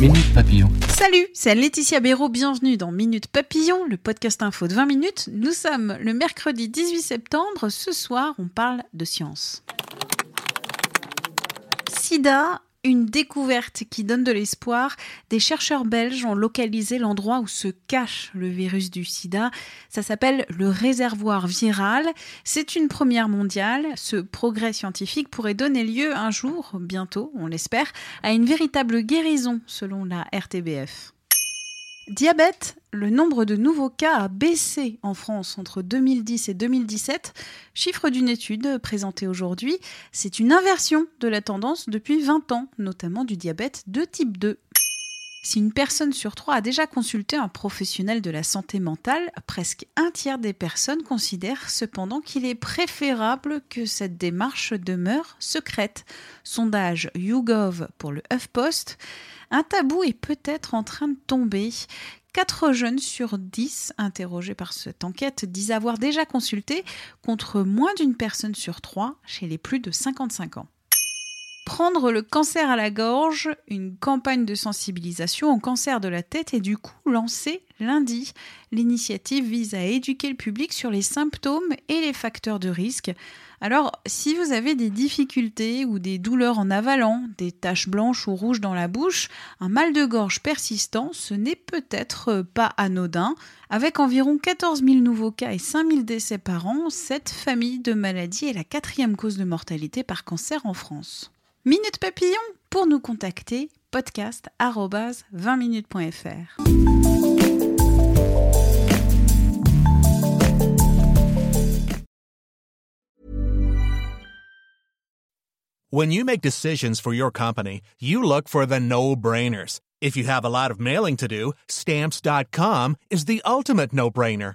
Minute Papillon. Salut, c'est Laetitia Béraud, bienvenue dans Minute Papillon, le podcast info de 20 minutes. Nous sommes le mercredi 18 septembre, ce soir on parle de science. SIDA, une découverte qui donne de l'espoir. Des chercheurs belges ont localisé l'endroit où se cache le virus du sida. Ça s'appelle le réservoir viral. C'est une première mondiale. Ce progrès scientifique pourrait donner lieu un jour, bientôt, on l'espère, à une véritable guérison, selon la RTBF. Diabète, le nombre de nouveaux cas a baissé en France entre 2010 et 2017, chiffre d'une étude présentée aujourd'hui. C'est une inversion de la tendance depuis 20 ans, notamment du diabète de type 2. Si une personne sur trois a déjà consulté un professionnel de la santé mentale, presque un tiers des personnes considèrent cependant qu'il est préférable que cette démarche demeure secrète. Sondage YouGov pour le HuffPost. Un tabou est peut-être en train de tomber. 4 jeunes sur 10 interrogés par cette enquête disent avoir déjà consulté, contre moins d'une personne sur 3 chez les plus de 55 ans. Prendre le cancer à la gorge, une campagne de sensibilisation au cancer de la tête est du coup lancée lundi. L'initiative vise à éduquer le public sur les symptômes et les facteurs de risque. Alors, si vous avez des difficultés ou des douleurs en avalant, des taches blanches ou rouges dans la bouche, un mal de gorge persistant, ce n'est peut-être pas anodin. Avec environ 14 000 nouveaux cas et 5 000 décès par an, cette famille de maladies est la quatrième cause de mortalité par cancer en France. Minute Papillon pour nous contacter podcast 20minutes.fr. When you make decisions for your company, you look for the no-brainers. If you have a lot of mailing to do, stamps.com is the ultimate no-brainer.